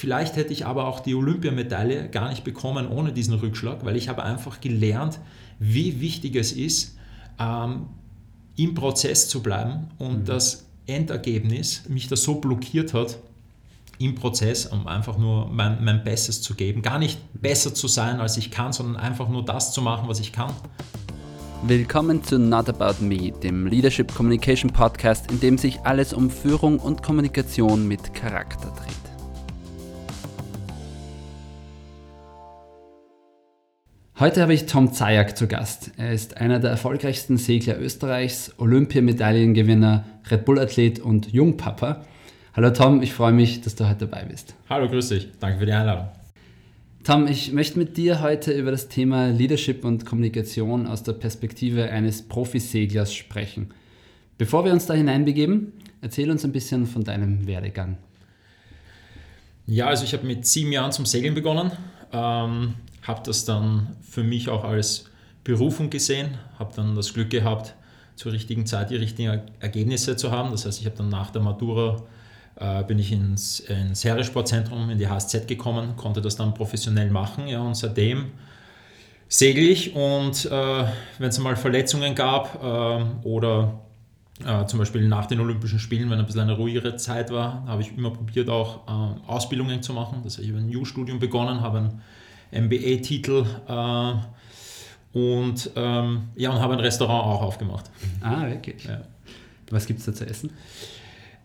Vielleicht hätte ich aber auch die Olympiamedaille gar nicht bekommen ohne diesen Rückschlag, weil ich habe einfach gelernt, wie wichtig es ist, ähm, im Prozess zu bleiben und mhm. das Endergebnis mich das so blockiert hat im Prozess, um einfach nur mein, mein Bestes zu geben. Gar nicht besser zu sein, als ich kann, sondern einfach nur das zu machen, was ich kann. Willkommen zu Not About Me, dem Leadership Communication Podcast, in dem sich alles um Führung und Kommunikation mit Charakter dreht. Heute habe ich Tom Zajak zu Gast. Er ist einer der erfolgreichsten Segler Österreichs, Olympiamedaillengewinner, Red Bull-Athlet und Jungpapa. Hallo Tom, ich freue mich, dass du heute dabei bist. Hallo, grüß dich. Danke für die Einladung. Tom, ich möchte mit dir heute über das Thema Leadership und Kommunikation aus der Perspektive eines Profiseglers sprechen. Bevor wir uns da hineinbegeben, erzähl uns ein bisschen von deinem Werdegang. Ja, also ich habe mit sieben Jahren zum Segeln begonnen. Ähm, habe das dann für mich auch als Berufung gesehen, habe dann das Glück gehabt, zur richtigen Zeit die richtigen Ergebnisse zu haben. Das heißt, ich habe dann nach der Matura äh, bin ich ins, ins Heeressportzentrum, in die HSZ gekommen, konnte das dann professionell machen ja, und seitdem segel ich und äh, wenn es mal Verletzungen gab äh, oder zum Beispiel nach den Olympischen Spielen, wenn ein bisschen eine ruhigere Zeit war, habe ich immer probiert auch äh, Ausbildungen zu machen. Das heißt, ich habe ein U-Studium begonnen, habe ein MBA-Titel äh, und, ähm, ja, und habe ein Restaurant auch aufgemacht. Ah, wirklich? Ja. Was gibt es da zu essen?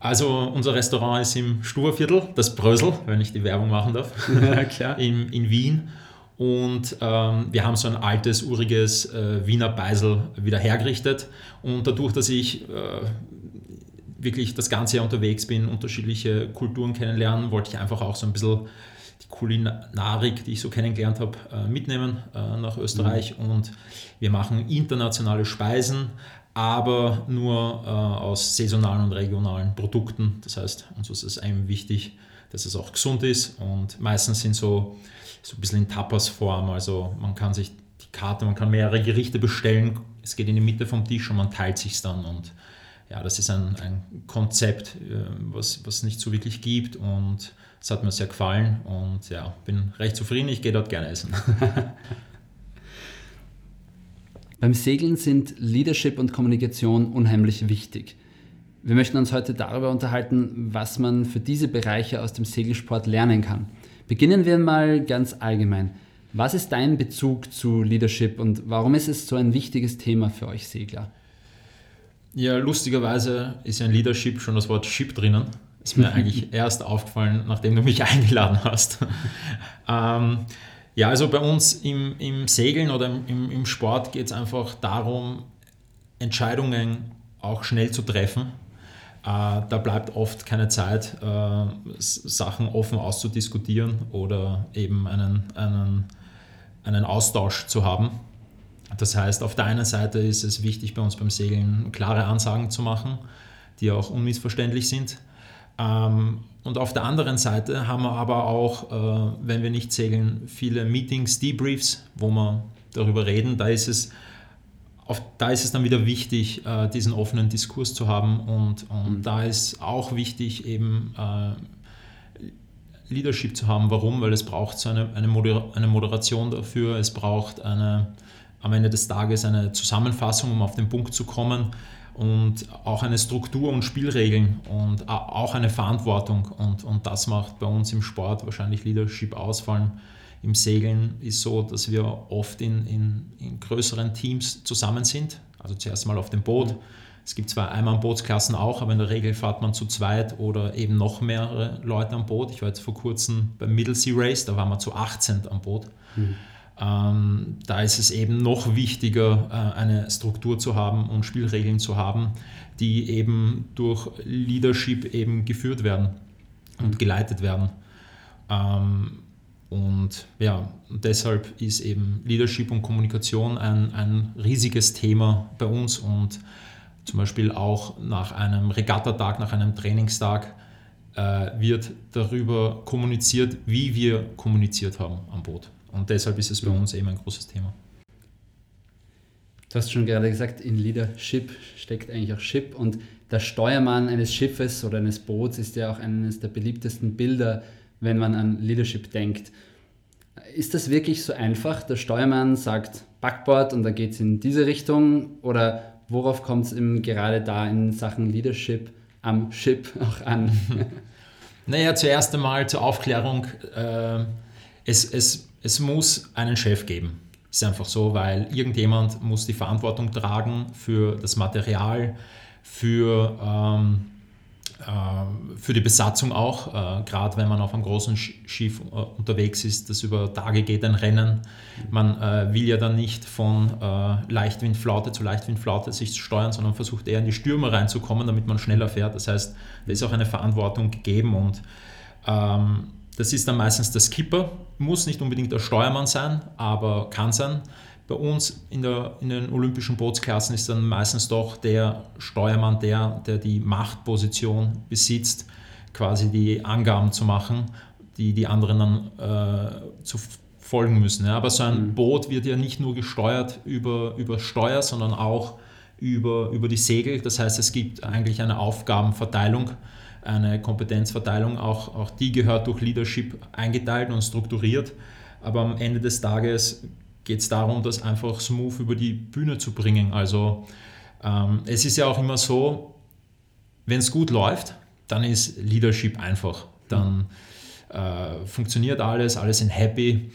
Also unser Restaurant ist im Sturviertel, das Brösel, wenn ich die Werbung machen darf, ja. In, in Wien. Und ähm, wir haben so ein altes, uriges äh, Wiener Beisel wieder hergerichtet. Und dadurch, dass ich äh, wirklich das ganze Jahr unterwegs bin, unterschiedliche Kulturen kennenlernen, wollte ich einfach auch so ein bisschen die Kulinarik, die ich so kennengelernt habe, äh, mitnehmen äh, nach Österreich. Mhm. Und wir machen internationale Speisen, aber nur äh, aus saisonalen und regionalen Produkten. Das heißt, uns ist es einem wichtig, dass es auch gesund ist. Und meistens sind so, so ein bisschen in Tapas-Form. Also man kann sich die Karte, man kann mehrere Gerichte bestellen. Es geht in die Mitte vom Tisch und man teilt sich dann. Und ja, das ist ein, ein Konzept, was, was nicht so wirklich gibt. Und es hat mir sehr gefallen und ja, bin recht zufrieden. Ich gehe dort gerne essen. Beim Segeln sind Leadership und Kommunikation unheimlich wichtig. Wir möchten uns heute darüber unterhalten, was man für diese Bereiche aus dem Segelsport lernen kann. Beginnen wir mal ganz allgemein. Was ist dein Bezug zu Leadership und warum ist es so ein wichtiges Thema für euch Segler? Ja, lustigerweise ist ja in Leadership schon das Wort Ship drinnen. Ist mir eigentlich erst aufgefallen, nachdem du mich eingeladen hast. ähm, ja, also bei uns im, im Segeln oder im, im Sport geht es einfach darum, Entscheidungen auch schnell zu treffen. Äh, da bleibt oft keine Zeit, äh, Sachen offen auszudiskutieren oder eben einen, einen, einen Austausch zu haben. Das heißt, auf der einen Seite ist es wichtig bei uns beim Segeln klare Ansagen zu machen, die auch unmissverständlich sind. Ähm, und auf der anderen Seite haben wir aber auch, äh, wenn wir nicht segeln, viele Meetings, Debriefs, wo wir darüber reden. Da ist es, auf, da ist es dann wieder wichtig, äh, diesen offenen Diskurs zu haben. Und, und mhm. da ist auch wichtig, eben äh, Leadership zu haben. Warum? Weil es braucht so eine, eine, Moder eine Moderation dafür, es braucht eine, am Ende des Tages eine Zusammenfassung, um auf den Punkt zu kommen und auch eine Struktur und Spielregeln und auch eine Verantwortung. Und, und das macht bei uns im Sport wahrscheinlich Leadership aus. Vor allem im Segeln ist so, dass wir oft in, in, in größeren Teams zusammen sind. Also zuerst mal auf dem Boot. Es gibt zwar einmal Bootsklassen auch, aber in der Regel fährt man zu zweit oder eben noch mehrere Leute am Boot. Ich war jetzt vor kurzem beim Middle Sea Race, da waren wir zu 18 am Boot. Mhm. Ähm, da ist es eben noch wichtiger, äh, eine Struktur zu haben und Spielregeln zu haben, die eben durch Leadership eben geführt werden und geleitet werden. Ähm, und ja, deshalb ist eben Leadership und Kommunikation ein, ein riesiges Thema bei uns und zum Beispiel auch nach einem Regattatag, nach einem Trainingstag äh, wird darüber kommuniziert, wie wir kommuniziert haben am Boot. Und deshalb ist es bei uns eben ein großes Thema. Du hast schon gerade gesagt, in Leadership steckt eigentlich auch Ship und der Steuermann eines Schiffes oder eines Boots ist ja auch eines der beliebtesten Bilder, wenn man an Leadership denkt. Ist das wirklich so einfach? Der Steuermann sagt Backboard und da geht es in diese Richtung oder worauf kommt es eben gerade da in Sachen Leadership am Ship auch an? naja, zuerst einmal zur Aufklärung, äh, es, es, es muss einen Chef geben. Ist einfach so, weil irgendjemand muss die Verantwortung tragen für das Material, für, ähm, äh, für die Besatzung auch. Äh, Gerade wenn man auf einem großen Schiff äh, unterwegs ist, das über Tage geht, ein Rennen. Man äh, will ja dann nicht von äh, Leichtwindflaute zu Leichtwindflaute sich steuern, sondern versucht eher in die Stürme reinzukommen, damit man schneller fährt. Das heißt, da ist auch eine Verantwortung gegeben und ähm, das ist dann meistens der Skipper, muss nicht unbedingt der Steuermann sein, aber kann sein. Bei uns in, der, in den olympischen Bootsklassen ist dann meistens doch der Steuermann der, der die Machtposition besitzt, quasi die Angaben zu machen, die die anderen dann äh, zu folgen müssen. Ja. Aber so ein mhm. Boot wird ja nicht nur gesteuert über, über Steuer, sondern auch über, über die Segel. Das heißt, es gibt eigentlich eine Aufgabenverteilung eine Kompetenzverteilung, auch, auch die gehört durch Leadership eingeteilt und strukturiert. Aber am Ende des Tages geht es darum, das einfach smooth über die Bühne zu bringen. Also ähm, es ist ja auch immer so, wenn es gut läuft, dann ist Leadership einfach. Dann äh, funktioniert alles, alle sind happy.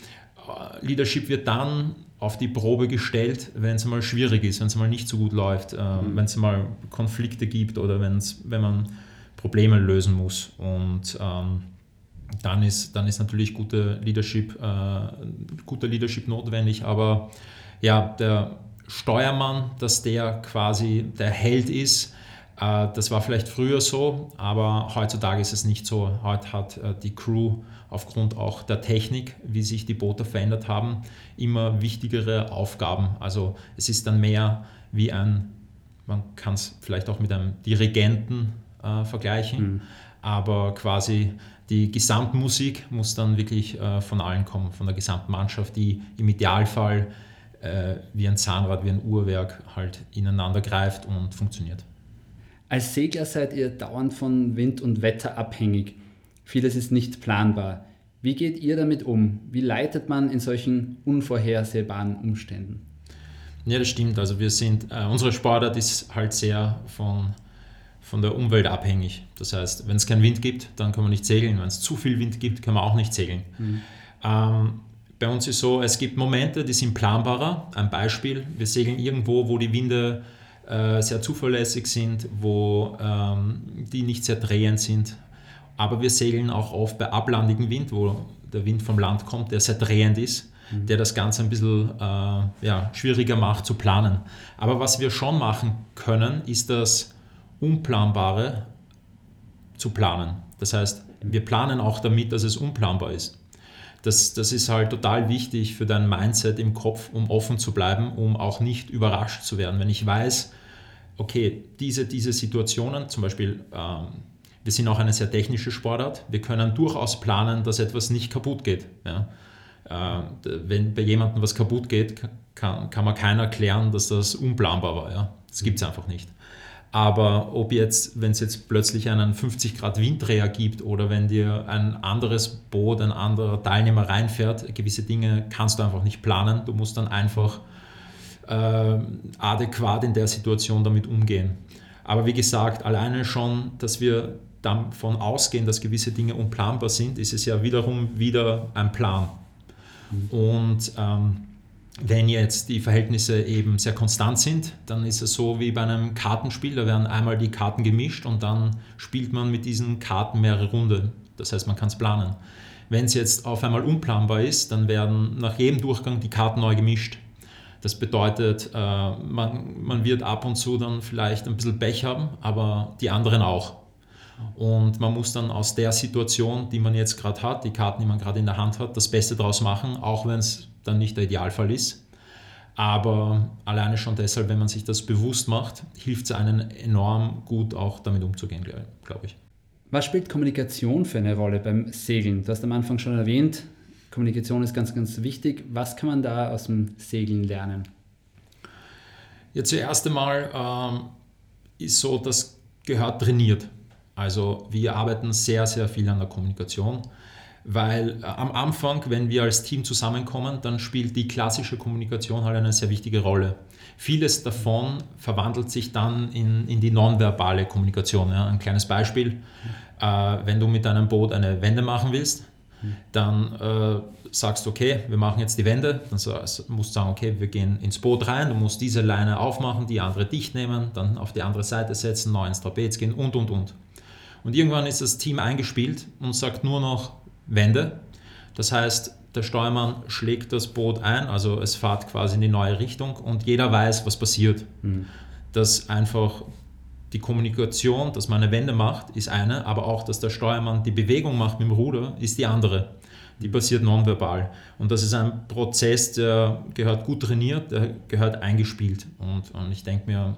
Äh, Leadership wird dann auf die Probe gestellt, wenn es mal schwierig ist, wenn es mal nicht so gut läuft, äh, mhm. wenn es mal Konflikte gibt oder wenn's, wenn man Probleme lösen muss. Und ähm, dann, ist, dann ist natürlich gute Leadership, äh, guter Leadership notwendig. Aber ja, der Steuermann, dass der quasi der Held ist, äh, das war vielleicht früher so, aber heutzutage ist es nicht so. Heute hat äh, die Crew aufgrund auch der Technik, wie sich die Boote verändert haben, immer wichtigere Aufgaben. Also es ist dann mehr wie ein, man kann es vielleicht auch mit einem Dirigenten äh, vergleichen. Mhm. Aber quasi die Gesamtmusik muss dann wirklich äh, von allen kommen, von der gesamten Mannschaft, die im Idealfall äh, wie ein Zahnrad, wie ein Uhrwerk halt ineinander greift und funktioniert. Als Segler seid ihr dauernd von Wind und Wetter abhängig. Vieles ist nicht planbar. Wie geht ihr damit um? Wie leitet man in solchen unvorhersehbaren Umständen? Ja, das stimmt. Also wir sind, äh, unsere Sportart ist halt sehr von von der Umwelt abhängig. Das heißt, wenn es keinen Wind gibt, dann kann man nicht segeln. Wenn es zu viel Wind gibt, kann man auch nicht segeln. Mhm. Ähm, bei uns ist so, es gibt Momente, die sind planbarer. Ein Beispiel, wir segeln irgendwo, wo die Winde äh, sehr zuverlässig sind, wo ähm, die nicht sehr drehend sind. Aber wir segeln auch oft bei ablandigem Wind, wo der Wind vom Land kommt, der sehr drehend ist, mhm. der das Ganze ein bisschen äh, ja, schwieriger macht zu planen. Aber was wir schon machen können, ist das Unplanbare zu planen. Das heißt, wir planen auch damit, dass es unplanbar ist. Das, das ist halt total wichtig für dein Mindset im Kopf, um offen zu bleiben, um auch nicht überrascht zu werden. Wenn ich weiß, okay, diese, diese Situationen, zum Beispiel, ähm, wir sind auch eine sehr technische Sportart, wir können durchaus planen, dass etwas nicht kaputt geht. Ja? Äh, wenn bei jemandem was kaputt geht, kann, kann man keiner erklären, dass das unplanbar war. Ja? Das gibt es einfach nicht. Aber ob jetzt, wenn es jetzt plötzlich einen 50 Grad Winddreher gibt oder wenn dir ein anderes Boot, ein anderer Teilnehmer reinfährt, gewisse Dinge kannst du einfach nicht planen. Du musst dann einfach äh, adäquat in der Situation damit umgehen. Aber wie gesagt, alleine schon, dass wir davon ausgehen, dass gewisse Dinge unplanbar sind, ist es ja wiederum wieder ein Plan. Mhm. Und ähm, wenn jetzt die Verhältnisse eben sehr konstant sind, dann ist es so wie bei einem Kartenspiel, da werden einmal die Karten gemischt und dann spielt man mit diesen Karten mehrere Runden. Das heißt, man kann es planen. Wenn es jetzt auf einmal unplanbar ist, dann werden nach jedem Durchgang die Karten neu gemischt. Das bedeutet, äh, man, man wird ab und zu dann vielleicht ein bisschen Pech haben, aber die anderen auch. Und man muss dann aus der Situation, die man jetzt gerade hat, die Karten, die man gerade in der Hand hat, das Beste daraus machen, auch wenn es dann nicht der Idealfall ist. Aber alleine schon deshalb, wenn man sich das bewusst macht, hilft es einem enorm gut, auch damit umzugehen, glaube ich. Was spielt Kommunikation für eine Rolle beim Segeln? Du hast am Anfang schon erwähnt, Kommunikation ist ganz, ganz wichtig. Was kann man da aus dem Segeln lernen? Ja, zuerst einmal ähm, ist so, das gehört trainiert. Also wir arbeiten sehr, sehr viel an der Kommunikation Weil äh, am Anfang, wenn wir als Team zusammenkommen, dann spielt die klassische Kommunikation halt eine sehr wichtige Rolle. Vieles davon verwandelt sich dann in, in die nonverbale Kommunikation. Ja. Ein kleines Beispiel, äh, wenn du mit deinem Boot eine Wende machen willst, dann äh, sagst du, okay, wir machen jetzt die Wende, dann musst du sagen, okay, wir gehen ins Boot rein, du musst diese Leine aufmachen, die andere dicht nehmen, dann auf die andere Seite setzen, neu ins Trapez gehen und, und, und. Und irgendwann ist das Team eingespielt und sagt nur noch Wende. Das heißt, der Steuermann schlägt das Boot ein, also es fährt quasi in die neue Richtung und jeder weiß, was passiert. Mhm. Dass einfach die Kommunikation, dass man eine Wende macht, ist eine, aber auch, dass der Steuermann die Bewegung macht mit dem Ruder, ist die andere. Die passiert nonverbal. Und das ist ein Prozess, der gehört gut trainiert, der gehört eingespielt. Und, und ich denke mir,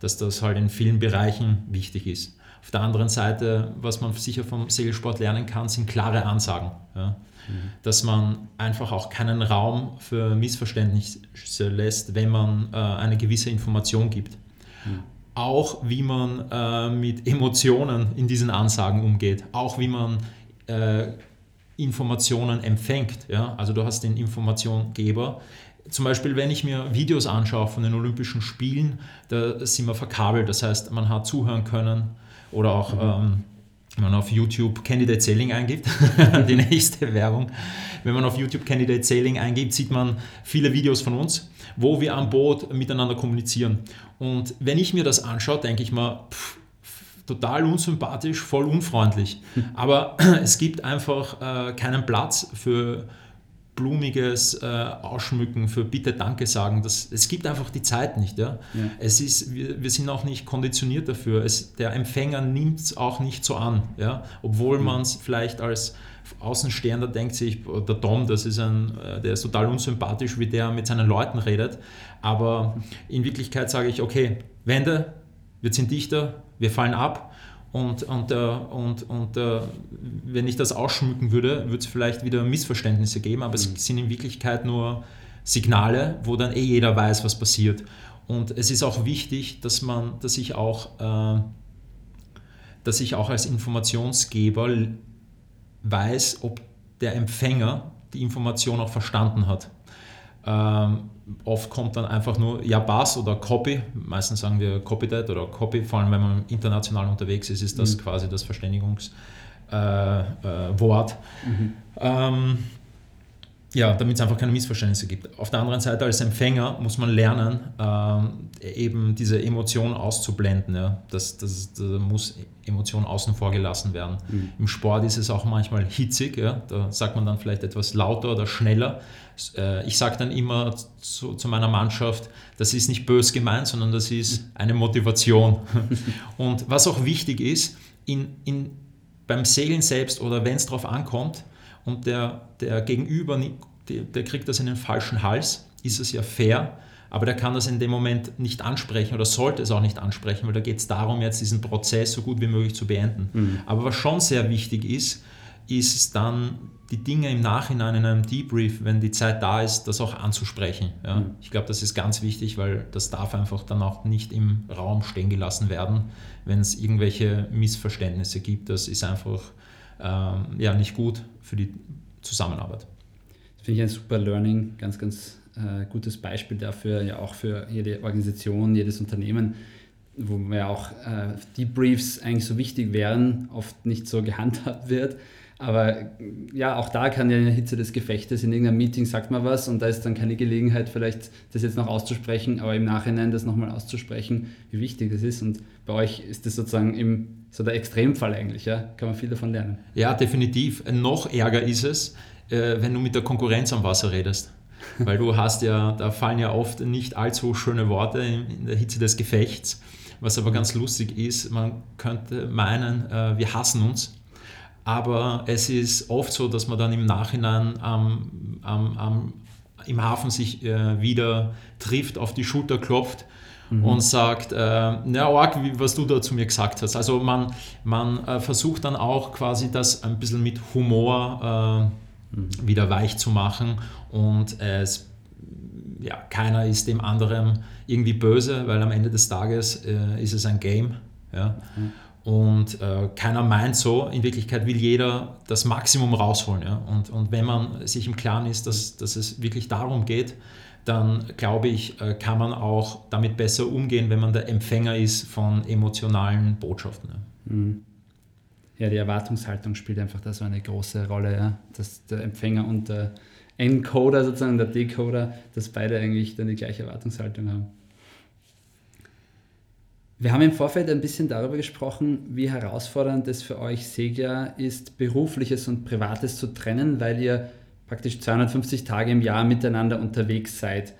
dass das halt in vielen Bereichen wichtig ist. Auf der anderen Seite, was man sicher vom Segelsport lernen kann, sind klare Ansagen. Ja? Mhm. Dass man einfach auch keinen Raum für Missverständnisse lässt, wenn man äh, eine gewisse Information gibt. Mhm auch wie man äh, mit Emotionen in diesen Ansagen umgeht, auch wie man äh, Informationen empfängt. Ja? Also du hast den Informationgeber. Zum Beispiel, wenn ich mir Videos anschaue von den Olympischen Spielen, da sind wir verkabelt. Das heißt, man hat zuhören können oder auch, ähm, wenn man auf YouTube Candidate Selling eingibt, die nächste Werbung. Wenn man auf YouTube Candidate Selling eingibt, sieht man viele Videos von uns wo wir am Boot miteinander kommunizieren. Und wenn ich mir das anschaue, denke ich mir, pff, total unsympathisch, voll unfreundlich. Aber es gibt einfach äh, keinen Platz für blumiges äh, Ausschmücken, für Bitte Danke sagen. Das, es gibt einfach die Zeit nicht. Ja? ja. Es ist, wir, wir, sind auch nicht konditioniert dafür. Es, der Empfänger nimmt es auch nicht so an. Ja? Obwohl mhm. man es vielleicht als Außenstehender denkt sich, der Tom, das ist ein, äh, der ist total unsympathisch, wie der mit seinen Leuten redet. Aber in Wirklichkeit sage ich, okay, Wende, wir sind dichter, wir fallen ab. Und, und, äh, und, und äh, wenn ich das ausschmücken würde, würde es vielleicht wieder Missverständnisse geben, aber es mhm. sind in Wirklichkeit nur Signale, wo dann eh jeder weiß, was passiert. Und es ist auch wichtig, dass man, dass ich auch, dass ich auch als Informationsgeber weiß, ob der Empfänger die Information auch verstanden hat. Ähm, oft kommt dann einfach nur ja Bass oder Copy, meistens sagen wir Copy that oder Copy, vor allem wenn man international unterwegs ist, ist das mhm. quasi das Verständigungswort. Äh, äh, mhm. ähm, ja, damit es einfach keine Missverständnisse gibt. Auf der anderen Seite als Empfänger muss man lernen, ähm, eben diese Emotion auszublenden. Ja. Das, das, das muss Emotion außen vor gelassen werden. Mhm. Im Sport ist es auch manchmal hitzig, ja. da sagt man dann vielleicht etwas lauter oder schneller. Äh, ich sage dann immer zu, zu, meiner Mannschaft, das ist nicht bös gemeint, sondern das ist eine Motivation. Und was auch wichtig ist, in, in, beim Segeln selbst oder wenn es darauf ankommt, und der, der Gegenüber, der, kriegt das in den falschen Hals, ist es ja fair, aber der kann das in dem Moment nicht ansprechen oder sollte es auch nicht ansprechen, weil da geht es darum, jetzt diesen Prozess so gut wie möglich zu beenden. Mhm. Aber was schon sehr wichtig ist, ist es dann, die Dinge im Nachhinein in einem Debrief, wenn die Zeit da ist, das auch anzusprechen. Ja? Mhm. Ich glaube, das ist ganz wichtig, weil das darf einfach dann auch nicht im Raum stehen gelassen werden, wenn es irgendwelche Missverständnisse gibt. Das ist einfach ähm, ja, nicht gut für die Zusammenarbeit. Das finde ich ein super Learning, ganz, ganz äh, gutes Beispiel dafür, ja auch für jede Organisation, jedes Unternehmen, wo ja auch äh, Debriefs eigentlich so wichtig wären, oft nicht so gehandhabt wird. Aber ja, auch da kann ja in der Hitze des Gefechtes, in irgendeinem Meeting sagt man was und da ist dann keine Gelegenheit, vielleicht das jetzt noch auszusprechen, aber im Nachhinein das nochmal auszusprechen, wie wichtig das ist. Und bei euch ist das sozusagen im so der Extremfall eigentlich, ja? Kann man viel davon lernen. Ja, definitiv. Noch ärger ist es, äh, wenn du mit der Konkurrenz am Wasser redest. Weil du hast ja, da fallen ja oft nicht allzu schöne Worte in der Hitze des Gefechts. Was aber ganz lustig ist, man könnte meinen, äh, wir hassen uns. Aber es ist oft so, dass man dann im Nachhinein am, am, am, im Hafen sich äh, wieder trifft, auf die Schulter klopft mhm. und sagt, äh, na arg, was du da zu mir gesagt hast. Also man, man äh, versucht dann auch quasi das ein bisschen mit Humor äh, mhm. wieder weich zu machen und es ja, keiner ist dem anderen irgendwie böse, weil am Ende des Tages äh, ist es ein Game. Ja? Mhm. Und äh, keiner meint so, in Wirklichkeit will jeder das Maximum rausholen. Ja? Und, und wenn man sich im Klaren ist, dass, dass es wirklich darum geht, dann glaube ich, äh, kann man auch damit besser umgehen, wenn man der Empfänger ist von emotionalen Botschaften. Ja, mhm. ja die Erwartungshaltung spielt einfach da so eine große Rolle, ja? dass der Empfänger und der Encoder sozusagen, der Decoder, dass beide eigentlich dann die gleiche Erwartungshaltung haben. Wir haben im Vorfeld ein bisschen darüber gesprochen, wie herausfordernd es für euch Segler ist, berufliches und privates zu trennen, weil ihr praktisch 250 Tage im Jahr miteinander unterwegs seid.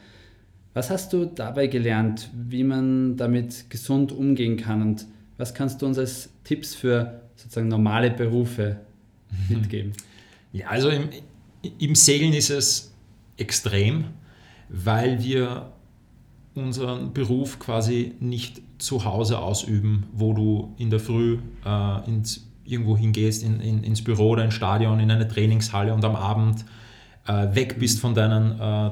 Was hast du dabei gelernt, wie man damit gesund umgehen kann und was kannst du uns als Tipps für sozusagen normale Berufe mitgeben? Ja, also im, im Segeln ist es extrem, weil wir unseren Beruf quasi nicht zu Hause ausüben, wo du in der Früh äh, ins, irgendwo hingehst, in, in, ins Büro oder ins Stadion, in eine Trainingshalle und am Abend äh, weg bist von deinen, äh,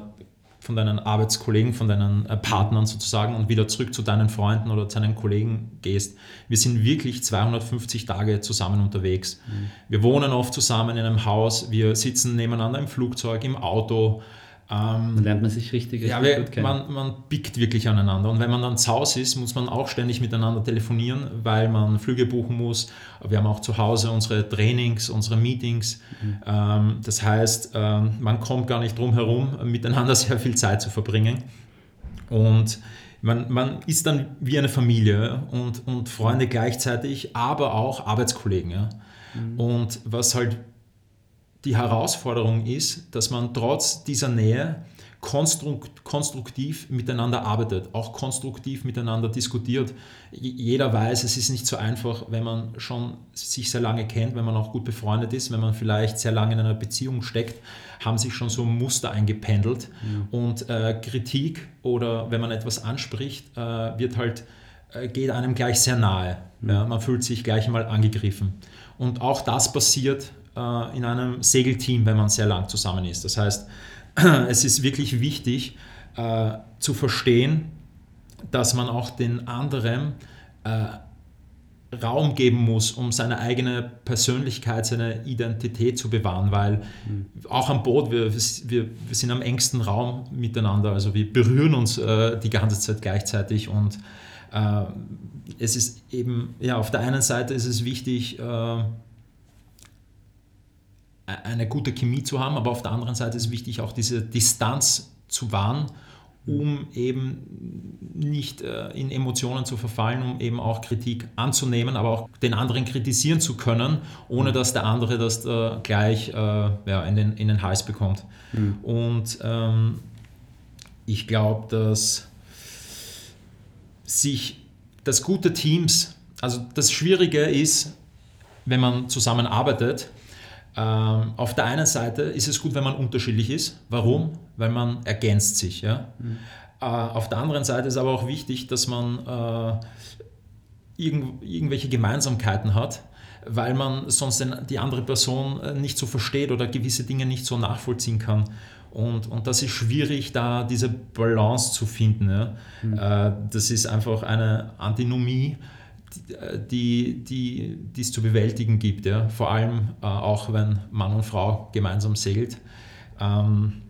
von deinen Arbeitskollegen, von deinen äh, Partnern sozusagen und wieder zurück zu deinen Freunden oder zu deinen Kollegen gehst. Wir sind wirklich 250 Tage zusammen unterwegs. Mhm. Wir wohnen oft zusammen in einem Haus, wir sitzen nebeneinander im Flugzeug, im Auto ähm, dann lernt man sich richtig, richtig ja, wir, gut kennen. Man, man pickt wirklich aneinander. Und wenn man dann zu Hause ist, muss man auch ständig miteinander telefonieren, weil man Flüge buchen muss. Wir haben auch zu Hause unsere Trainings, unsere Meetings. Mhm. Ähm, das heißt, ähm, man kommt gar nicht drum herum, miteinander sehr viel Zeit zu verbringen. Und man, man ist dann wie eine Familie und, und Freunde gleichzeitig, aber auch Arbeitskollegen. Ja. Mhm. Und was halt die Herausforderung ist, dass man trotz dieser Nähe konstruktiv miteinander arbeitet, auch konstruktiv miteinander diskutiert. Jeder weiß, es ist nicht so einfach, wenn man schon sich sehr lange kennt, wenn man auch gut befreundet ist, wenn man vielleicht sehr lange in einer Beziehung steckt, haben sich schon so Muster eingependelt. Mhm. Und äh, Kritik oder wenn man etwas anspricht, äh, wird halt, äh, geht einem gleich sehr nahe. Mhm. Ja, man fühlt sich gleich einmal angegriffen. Und auch das passiert äh, in einem Segelteam, wenn man sehr lang zusammen ist. Das heißt, es ist wirklich wichtig äh, zu verstehen, dass man auch den anderen äh, Raum geben muss, um seine eigene Persönlichkeit, seine Identität zu bewahren, weil mhm. auch am Boot, wir, wir, wir sind am engsten Raum miteinander, also wir berühren uns äh, die ganze Zeit gleichzeitig und äh, es ist eben, ja, auf der einen Seite ist es wichtig, äh, eine gute Chemie zu haben, aber auf der anderen Seite ist es wichtig, auch diese Distanz zu wahren, um eben nicht äh, in Emotionen zu verfallen, um eben auch Kritik anzunehmen, aber auch den anderen kritisieren zu können, ohne dass der andere das äh, gleich äh, ja, in, den, in den Hals bekommt. Mhm. Und ähm, ich glaube, dass sich das gute Teams, also das Schwierige ist, wenn man zusammenarbeitet, ähm, auf der einen Seite ist es gut, wenn man unterschiedlich ist. Warum? Weil man ergänzt sich. Ja? Mhm. Äh, auf der anderen Seite ist aber auch wichtig, dass man äh, irgend, irgendwelche Gemeinsamkeiten hat, weil man sonst den, die andere Person äh, nicht so versteht oder gewisse Dinge nicht so nachvollziehen kann. Und, und das ist schwierig, da diese Balance zu finden. Ja? Mhm. Äh, das ist einfach eine Antinomie die, die, die es zu bewältigen gibt. Ja? Vor allem äh, auch, wenn Mann und Frau gemeinsam segelt. Ähm,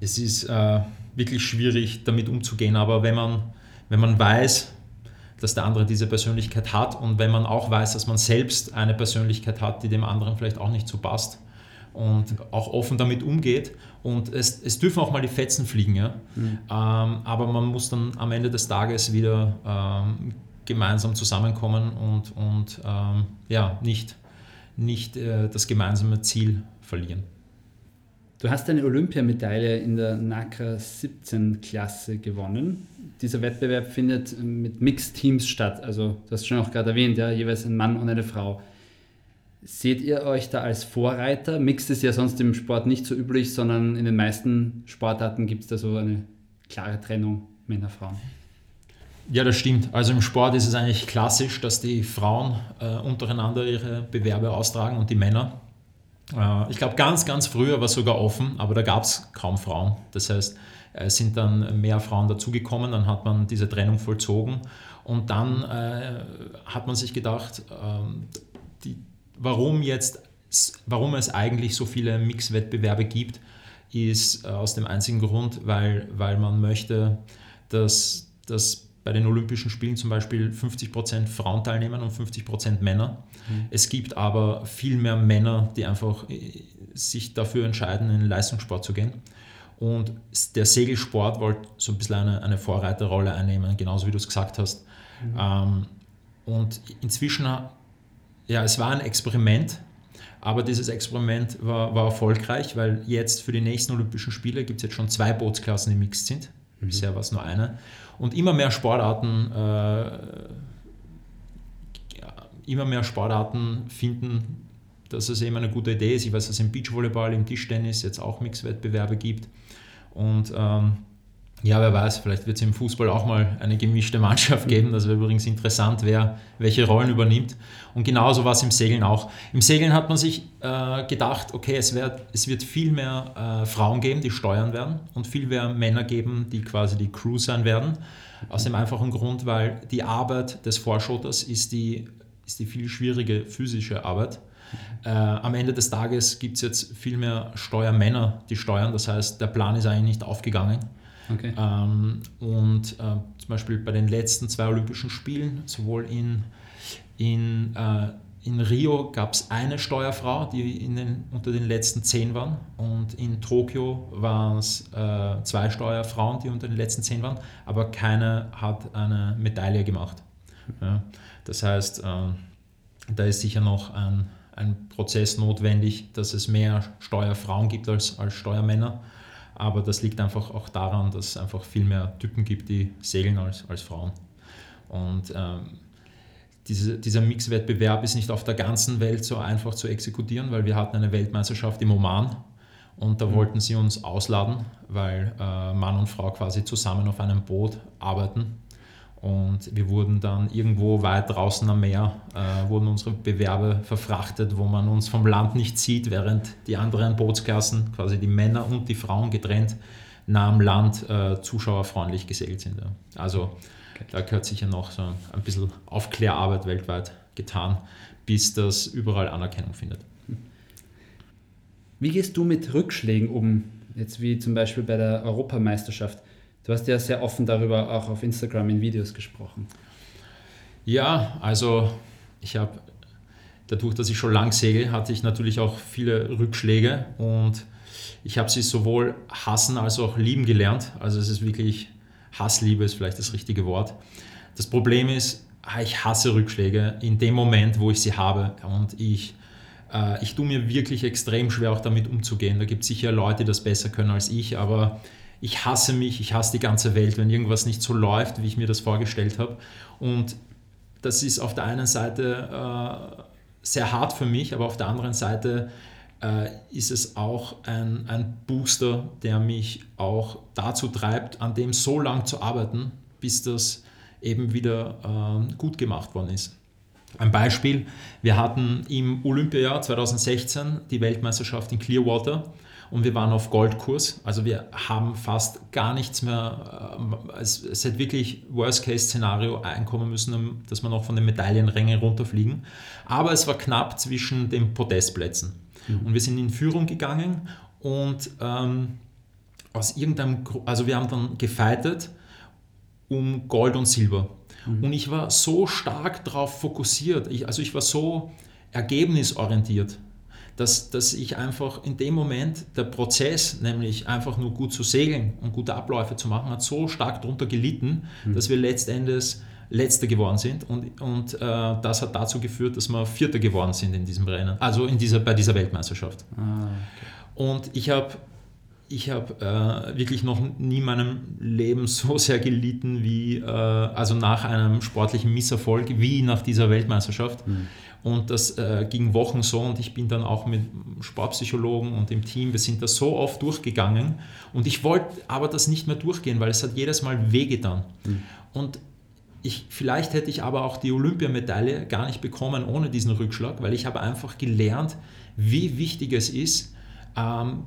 es ist äh, wirklich schwierig, damit umzugehen, aber wenn man, wenn man weiß, dass der andere diese Persönlichkeit hat und wenn man auch weiß, dass man selbst eine Persönlichkeit hat, die dem anderen vielleicht auch nicht so passt und auch offen damit umgeht und es, es dürfen auch mal die Fetzen fliegen, ja? Mhm. Ähm, aber man muss dann am Ende des Tages wieder ähm, gemeinsam zusammenkommen und, und ähm, ja, nicht, nicht äh, das gemeinsame Ziel verlieren. Du hast eine Olympiamedaille in der NACRA 17 Klasse gewonnen. Dieser Wettbewerb findet mit Mixed Teams statt. Also, du hast schon auch gerade erwähnt, ja, jeweils ein Mann und eine Frau. Seht ihr euch da als Vorreiter? Mixed ist ja sonst im Sport nicht so üblich, sondern in den meisten Sportarten gibt es da so eine klare Trennung Männer-Frauen. Ja, das stimmt. Also im Sport ist es eigentlich klassisch, dass die Frauen äh, untereinander ihre Bewerbe austragen und die Männer. Äh, ich glaube, ganz, ganz früher war es sogar offen, aber da gab es kaum Frauen. Das heißt, es sind dann mehr Frauen dazugekommen, dann hat man diese Trennung vollzogen und dann äh, hat man sich gedacht, äh, die, warum jetzt, warum es eigentlich so viele Mixwettbewerbe gibt, ist äh, aus dem einzigen Grund, weil, weil man möchte, dass, dass bei den Olympischen Spielen zum Beispiel 50% Frauen teilnehmen und 50% Männer. Mhm. Es gibt aber viel mehr Männer, die einfach äh, sich dafür entscheiden, in den Leistungssport zu gehen. Und der Segelsport wollte so ein bisschen eine, eine Vorreiterrolle einnehmen, genauso wie du es gesagt hast. Mhm. Ähm, und inzwischen, ja, es war ein Experiment, aber dieses Experiment war, war erfolgreich, weil jetzt für die nächsten Olympischen Spiele gibt es jetzt schon zwei Bootsklassen, die mixed sind. Mhm. Bisher war es nur eine. Und immer mehr Sportarten, äh, immer mehr Sportarten finden, dass es eben eine gute Idee ist. Ich weiß, dass es im Beachvolleyball, im Tischtennis jetzt auch Mixwettbewerbe gibt. Und ähm, ja, wer weiß, vielleicht wird es im Fußball auch mal eine gemischte Mannschaft geben. Das wäre übrigens interessant, wer welche Rollen übernimmt. Und genauso war es im Segeln auch. Im Segeln hat man sich äh, gedacht, okay, es wird, es wird viel mehr äh, Frauen geben, die steuern werden und viel mehr Männer geben, die quasi die Crew sein werden. Aus dem einfachen Grund, weil die Arbeit des Vorschotters ist die, ist die viel schwierige physische Arbeit. Äh, am Ende des Tages gibt es jetzt viel mehr Steuermänner, die steuern. Das heißt, der Plan ist eigentlich nicht aufgegangen. Okay. Ähm, und äh, zum Beispiel bei den letzten zwei Olympischen Spielen, sowohl in, in, äh, in Rio gab es eine Steuerfrau, die den, unter den letzten zehn waren. Und in Tokio waren es äh, zwei Steuerfrauen, die unter den letzten zehn waren, aber keine hat eine Medaille gemacht. Ja, das heißt, äh, da ist sicher noch ein, ein Prozess notwendig, dass es mehr Steuerfrauen gibt als, als Steuermänner. Aber das liegt einfach auch daran, dass es einfach viel mehr Typen gibt, die segeln als, als Frauen. Und ähm, diese, dieser Mixwettbewerb ist nicht auf der ganzen Welt so einfach zu exekutieren, weil wir hatten eine Weltmeisterschaft im Oman und da mhm. wollten sie uns ausladen, weil äh, Mann und Frau quasi zusammen auf einem Boot arbeiten und wir wurden dann irgendwo weit draußen am Meer, äh, wurden unsere Bewerbe verfrachtet, wo man uns vom Land nicht sieht, während die anderen Bootsklassen, quasi die Männer und die Frauen getrennt, nah am Land äh, zuschauerfreundlich gesegelt sind. Ja. Also okay. da gehört sicher noch so ein bisschen Aufklärarbeit weltweit getan, bis das überall Anerkennung findet. Wie gehst du mit Rückschlägen um, jetzt wie zum Beispiel bei der Europameisterschaft? Du hast ja sehr offen darüber auch auf Instagram in Videos gesprochen. Ja, also ich habe dadurch, dass ich schon lang segel, hatte ich natürlich auch viele Rückschläge und ich habe sie sowohl hassen als auch lieben gelernt. Also es ist wirklich Hassliebe ist vielleicht das richtige Wort. Das Problem ist, ah, ich hasse Rückschläge in dem Moment, wo ich sie habe und ich äh, ich tue mir wirklich extrem schwer auch damit umzugehen. Da gibt es sicher Leute, die das besser können als ich, aber ich hasse mich, ich hasse die ganze Welt, wenn irgendwas nicht so läuft, wie ich mir das vorgestellt habe. Und das ist auf der einen Seite äh, sehr hart für mich, aber auf der anderen Seite äh, ist es auch ein, ein Booster, der mich auch dazu treibt, an dem so lang zu arbeiten, bis das eben wieder äh, gut gemacht worden ist. Ein Beispiel, wir hatten im Olympiajahr 2016 die Weltmeisterschaft in Clearwater und wir waren auf Goldkurs. Also wir haben fast gar nichts mehr, äh, es, es hätte wirklich Worst-Case-Szenario einkommen müssen, dass wir noch von den Medaillenrängen runterfliegen. Aber es war knapp zwischen den Podestplätzen. Mhm. Und wir sind in Führung gegangen und ähm, aus irgendeinem, also wir haben dann gefeitet um Gold und Silber. Mhm. Und ich war so stark darauf fokussiert, ich, also ich war so ergebnisorientiert dass, dass ich einfach in dem Moment der Prozess, nämlich einfach nur gut zu segeln und gute Abläufe zu machen, hat so stark darunter gelitten, mhm. dass wir letztendlich Letzter geworden sind und, und äh, das hat dazu geführt, dass wir Vierter geworden sind in diesem Rennen, also in dieser, bei dieser Weltmeisterschaft. Ah, okay. Und ich habe ich habe äh, wirklich noch nie in meinem Leben so sehr gelitten wie, äh, also nach einem sportlichen Misserfolg, wie nach dieser Weltmeisterschaft. Mhm. Und das äh, ging Wochen so und ich bin dann auch mit Sportpsychologen und dem Team, wir sind da so oft durchgegangen und ich wollte aber das nicht mehr durchgehen, weil es hat jedes Mal wehgetan. Mhm. Und ich, vielleicht hätte ich aber auch die Olympiamedaille gar nicht bekommen ohne diesen Rückschlag, weil ich habe einfach gelernt, wie wichtig es ist, ähm,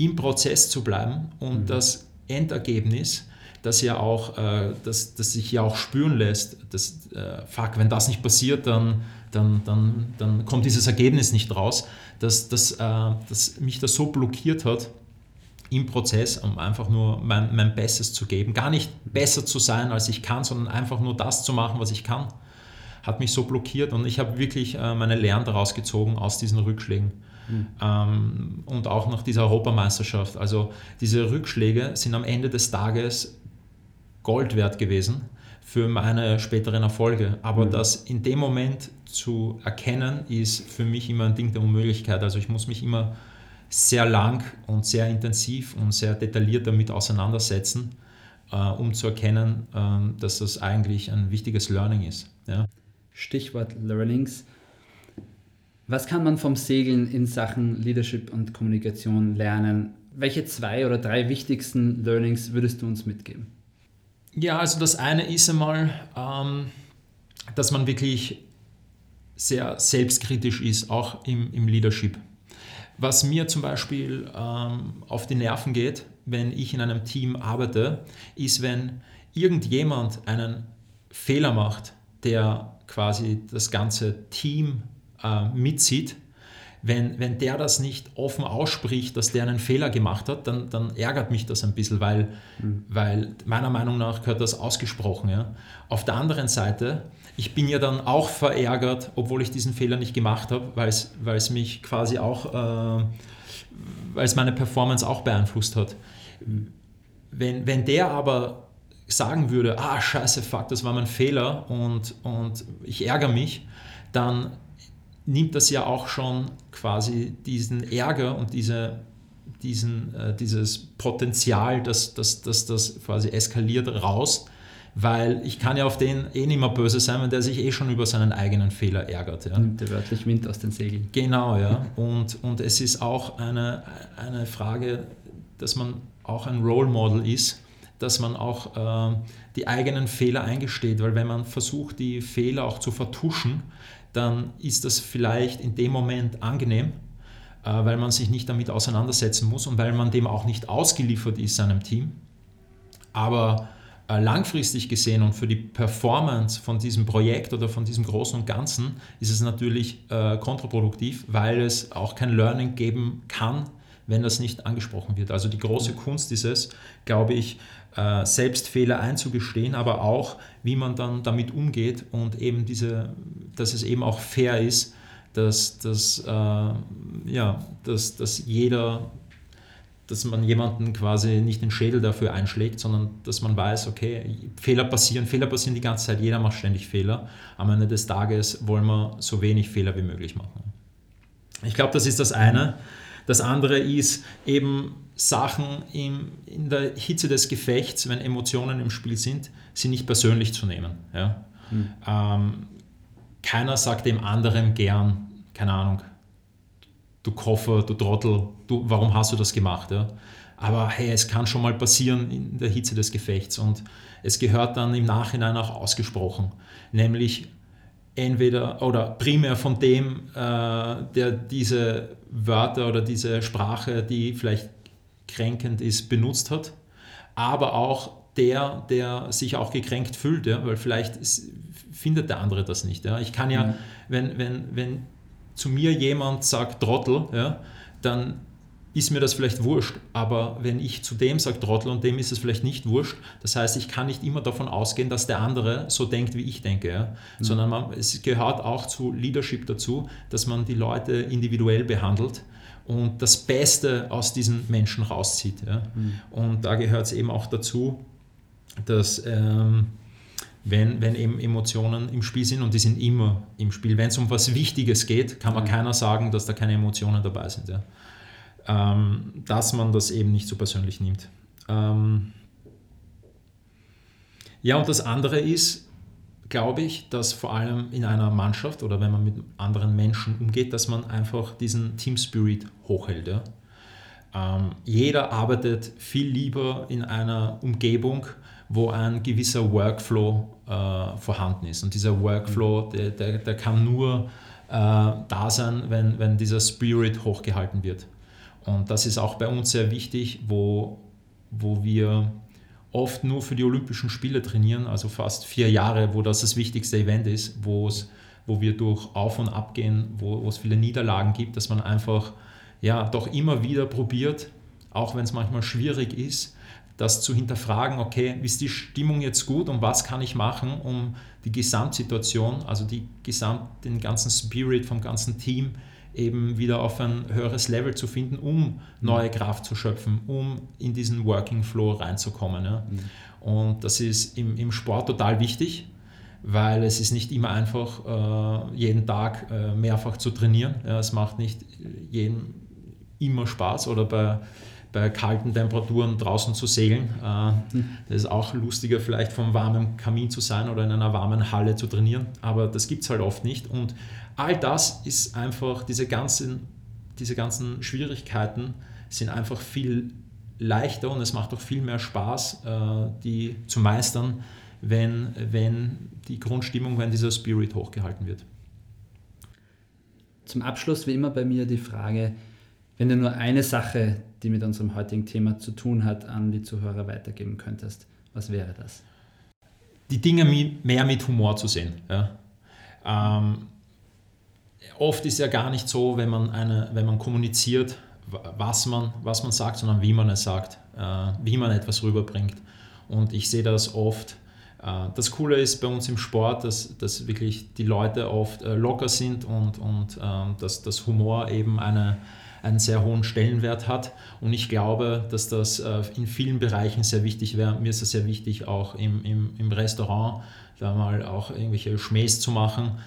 im Prozess zu bleiben und mhm. das Endergebnis, das ja auch, äh, das, das sich ja auch spüren lässt, dass, äh, fuck, wenn das nicht passiert, dann, dann, dann, dann kommt dieses Ergebnis nicht raus, dass, dass, äh, dass mich das so blockiert hat, im Prozess, um einfach nur mein, mein Bestes zu geben. Gar nicht besser zu sein, als ich kann, sondern einfach nur das zu machen, was ich kann. Hat mich so blockiert und ich habe wirklich äh, meine Lehren daraus gezogen aus diesen Rückschlägen. Mhm. Ähm, und auch nach dieser Europameisterschaft. Also diese Rückschläge sind am Ende des Tages Gold wert gewesen für meine späteren Erfolge. Aber mhm. das in dem Moment zu erkennen, ist für mich immer ein Ding der Unmöglichkeit. Also ich muss mich immer sehr lang und sehr intensiv und sehr detailliert damit auseinandersetzen, äh, um zu erkennen, äh, dass das eigentlich ein wichtiges Learning ist. Ja. Stichwort Learnings. Was kann man vom Segeln in Sachen Leadership und Kommunikation lernen? Welche zwei oder drei wichtigsten Learnings würdest du uns mitgeben? Ja, also das eine ist einmal, ähm, dass man wirklich sehr selbstkritisch ist, auch im, im Leadership. Was mir zum Beispiel ähm, auf die Nerven geht, wenn ich in einem Team arbeite, ist, wenn irgendjemand einen Fehler macht, der quasi das ganze Team äh, mitzieht. Wenn, wenn der das nicht offen ausspricht, dass der einen Fehler gemacht hat, dann, dann ärgert mich das ein bisschen, weil, mhm. weil meiner Meinung nach gehört das ausgesprochen. Ja. Auf der anderen Seite ich bin ja dann auch verärgert, obwohl ich diesen Fehler nicht gemacht habe, weil es mich quasi auch, äh, weil es meine Performance auch beeinflusst hat. Wenn, wenn der aber sagen würde, ah scheiße, fuck, das war mein Fehler und, und ich ärgere mich, dann nimmt das ja auch schon quasi diesen Ärger und diese, diesen, äh, dieses Potenzial, dass, dass, dass das quasi eskaliert, raus weil ich kann ja auf den eh nicht mehr böse sein, wenn der sich eh schon über seinen eigenen Fehler ärgert. Ja. Nimmt der wörtlich Wind aus den Segeln. Genau, ja. Und, und es ist auch eine, eine Frage, dass man auch ein Role Model ist, dass man auch äh, die eigenen Fehler eingesteht, weil wenn man versucht, die Fehler auch zu vertuschen, dann ist das vielleicht in dem Moment angenehm, äh, weil man sich nicht damit auseinandersetzen muss und weil man dem auch nicht ausgeliefert ist, seinem Team. Aber äh, langfristig gesehen und für die Performance von diesem Projekt oder von diesem Großen und Ganzen ist es natürlich äh, kontraproduktiv, weil es auch kein Learning geben kann, wenn das nicht angesprochen wird. Also die große Kunst ist es, glaube ich, äh, selbst Fehler einzugestehen, aber auch, wie man dann damit umgeht und eben diese, dass es eben auch fair ist, dass, dass, äh, ja, dass, dass jeder dass man jemanden quasi nicht den Schädel dafür einschlägt, sondern dass man weiß, okay, Fehler passieren, Fehler passieren die ganze Zeit, jeder macht ständig Fehler. Am Ende des Tages wollen wir so wenig Fehler wie möglich machen. Ich glaube, das ist das eine. Das andere ist eben Sachen im, in der Hitze des Gefechts, wenn Emotionen im Spiel sind, sie nicht persönlich zu nehmen. Ja? Hm. Ähm, keiner sagt dem anderen gern, keine Ahnung, du Koffer, du Trottel, du, warum hast du das gemacht? Ja? Aber hey, es kann schon mal passieren in der Hitze des Gefechts und es gehört dann im Nachhinein auch ausgesprochen, nämlich entweder oder primär von dem, äh, der diese Wörter oder diese Sprache, die vielleicht kränkend ist, benutzt hat, aber auch der, der sich auch gekränkt fühlt, ja, weil vielleicht findet der andere das nicht. Ja. Ich kann ja, mhm. wenn, wenn, wenn zu mir jemand sagt Trottel, ja, dann ist mir das vielleicht wurscht. Aber wenn ich zu dem sage Trottel und dem ist es vielleicht nicht wurscht, das heißt, ich kann nicht immer davon ausgehen, dass der andere so denkt, wie ich denke. Ja? Mhm. Sondern man, es gehört auch zu Leadership dazu, dass man die Leute individuell behandelt und das Beste aus diesen Menschen rauszieht. Ja? Mhm. Und da gehört es eben auch dazu, dass ähm, wenn, wenn eben Emotionen im Spiel sind und die sind immer im Spiel. Wenn es um was Wichtiges geht, kann man ja. keiner sagen, dass da keine Emotionen dabei sind. Ja. Ähm, dass man das eben nicht so persönlich nimmt. Ähm ja, und das andere ist, glaube ich, dass vor allem in einer Mannschaft oder wenn man mit anderen Menschen umgeht, dass man einfach diesen Team Spirit hochhält. Ja. Ähm, jeder arbeitet viel lieber in einer Umgebung, wo ein gewisser Workflow äh, vorhanden ist. Und dieser Workflow, der, der, der kann nur äh, da sein, wenn, wenn dieser Spirit hochgehalten wird. Und das ist auch bei uns sehr wichtig, wo, wo wir oft nur für die Olympischen Spiele trainieren, also fast vier Jahre, wo das das wichtigste Event ist, wo es wo wir durch Auf und Ab gehen, wo, wo es viele Niederlagen gibt, dass man einfach ja doch immer wieder probiert, auch wenn es manchmal schwierig ist, das zu hinterfragen, okay, ist die Stimmung jetzt gut und was kann ich machen, um die Gesamtsituation, also die Gesamt, den ganzen Spirit vom ganzen Team eben wieder auf ein höheres Level zu finden, um neue Kraft zu schöpfen, um in diesen Working Flow reinzukommen. Ja. Mhm. Und das ist im, im Sport total wichtig, weil es ist nicht immer einfach, äh, jeden Tag äh, mehrfach zu trainieren. Ja, es macht nicht jedem immer Spaß oder bei, bei kalten Temperaturen draußen zu segeln. Äh, das ist auch lustiger, vielleicht vom warmen Kamin zu sein oder in einer warmen Halle zu trainieren, aber das gibt es halt oft nicht. Und all das ist einfach, diese ganzen, diese ganzen Schwierigkeiten sind einfach viel leichter und es macht auch viel mehr Spaß, äh, die zu meistern, wenn, wenn die Grundstimmung, wenn dieser Spirit hochgehalten wird. Zum Abschluss wie immer bei mir die Frage, wenn du nur eine Sache, die mit unserem heutigen Thema zu tun hat, an die Zuhörer weitergeben könntest, was wäre das? Die Dinge mehr mit Humor zu sehen. Ja. Ähm, oft ist ja gar nicht so, wenn man, eine, wenn man kommuniziert, was man, was man sagt, sondern wie man es sagt, äh, wie man etwas rüberbringt. Und ich sehe das oft äh, das Coole ist bei uns im Sport, dass, dass wirklich die Leute oft äh, locker sind und, und ähm, dass das Humor eben eine, einen sehr hohen Stellenwert hat. Und ich glaube, dass das in vielen Bereichen sehr wichtig wäre. Mir ist es sehr wichtig, auch im, im, im Restaurant da mal auch irgendwelche Schmähs zu machen,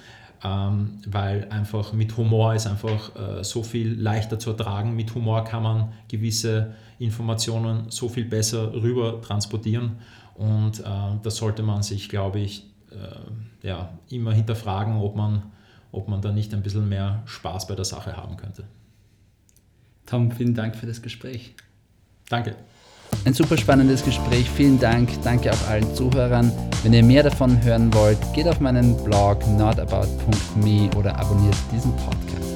ähm, weil einfach mit Humor ist einfach so viel leichter zu ertragen. Mit Humor kann man gewisse Informationen so viel besser rüber transportieren. Und äh, das sollte man sich, glaube ich, äh, ja, immer hinterfragen, ob man, ob man da nicht ein bisschen mehr Spaß bei der Sache haben könnte. Tom, vielen Dank für das Gespräch. Danke. Ein super spannendes Gespräch. Vielen Dank. Danke auch allen Zuhörern. Wenn ihr mehr davon hören wollt, geht auf meinen Blog notabout.me oder abonniert diesen Podcast.